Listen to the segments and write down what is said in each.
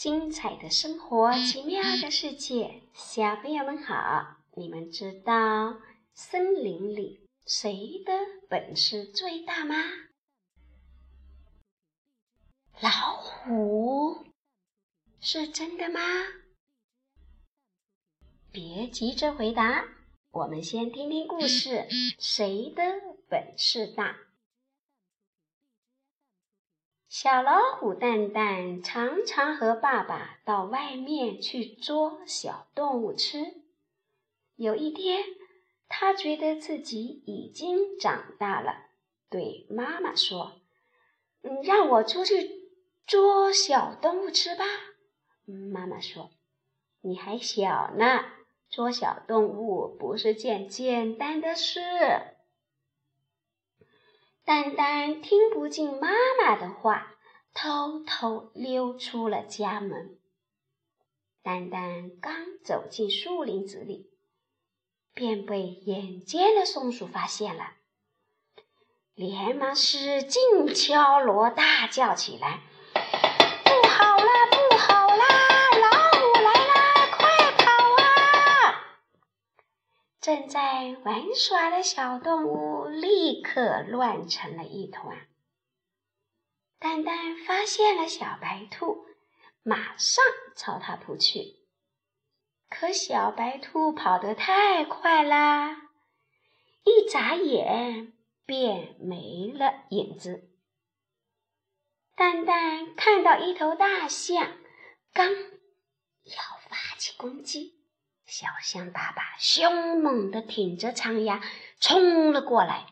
精彩的生活，奇妙的世界，小朋友们好！你们知道森林里谁的本事最大吗？老虎，是真的吗？别急着回答，我们先听听故事，谁的本事大？小老虎蛋蛋常常和爸爸到外面去捉小动物吃。有一天，他觉得自己已经长大了，对妈妈说：“嗯，让我出去捉小动物吃吧。”妈妈说：“你还小呢，捉小动物不是件简单的事。”丹丹听不进妈妈的话，偷偷溜出了家门。丹丹刚走进树林子里，便被眼尖的松鼠发现了，连忙使劲敲锣，大叫起来：“正在玩耍的小动物立刻乱成了一团。蛋蛋发现了小白兔，马上朝它扑去。可小白兔跑得太快啦，一眨眼便没了影子。蛋蛋看到一头大象刚要发起攻击。小象爸爸凶猛地挺着长牙冲了过来，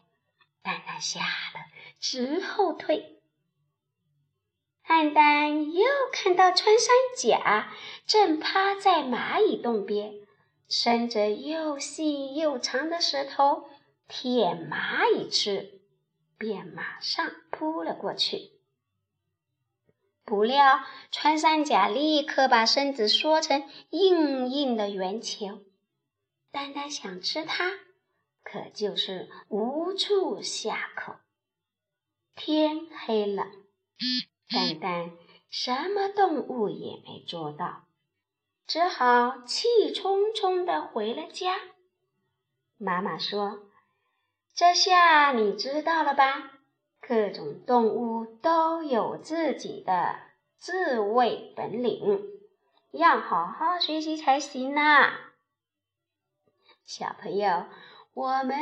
蛋蛋吓得直后退。蛋蛋又看到穿山甲正趴在蚂蚁洞边，伸着又细又长的舌头舔蚂蚁吃，便马上扑了过去。不料，穿山甲立刻把身子缩成硬硬的圆球。蛋蛋想吃它，可就是无处下口。天黑了，蛋蛋什么动物也没捉到，只好气冲冲地回了家。妈妈说：“这下你知道了吧？”各种动物都有自己的自卫本领，要好好学习才行呢。小朋友，我们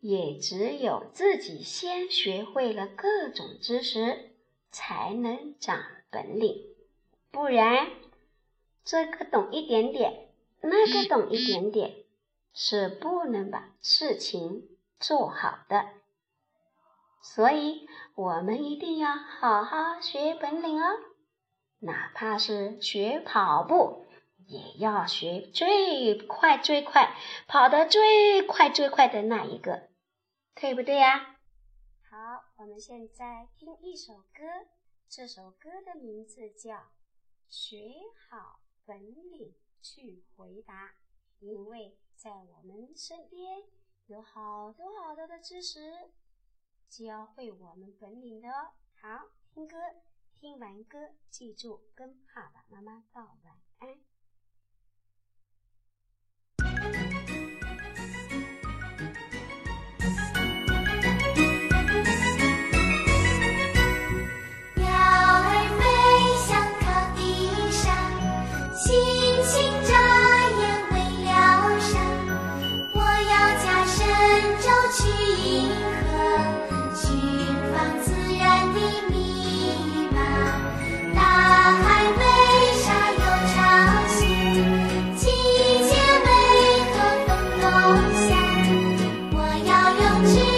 也只有自己先学会了各种知识，才能长本领，不然这个懂一点点，那个懂一点点，是不能把事情做好的。所以，我们一定要好好学本领哦，哪怕是学跑步，也要学最快最快、跑得最快最快的那一个，对不对呀？好，我们现在听一首歌，这首歌的名字叫《学好本领去回答》，因为在我们身边有好多好多的知识。教会我们本领的。哦好听歌听完歌记住跟爸爸妈妈道晚安。Christ.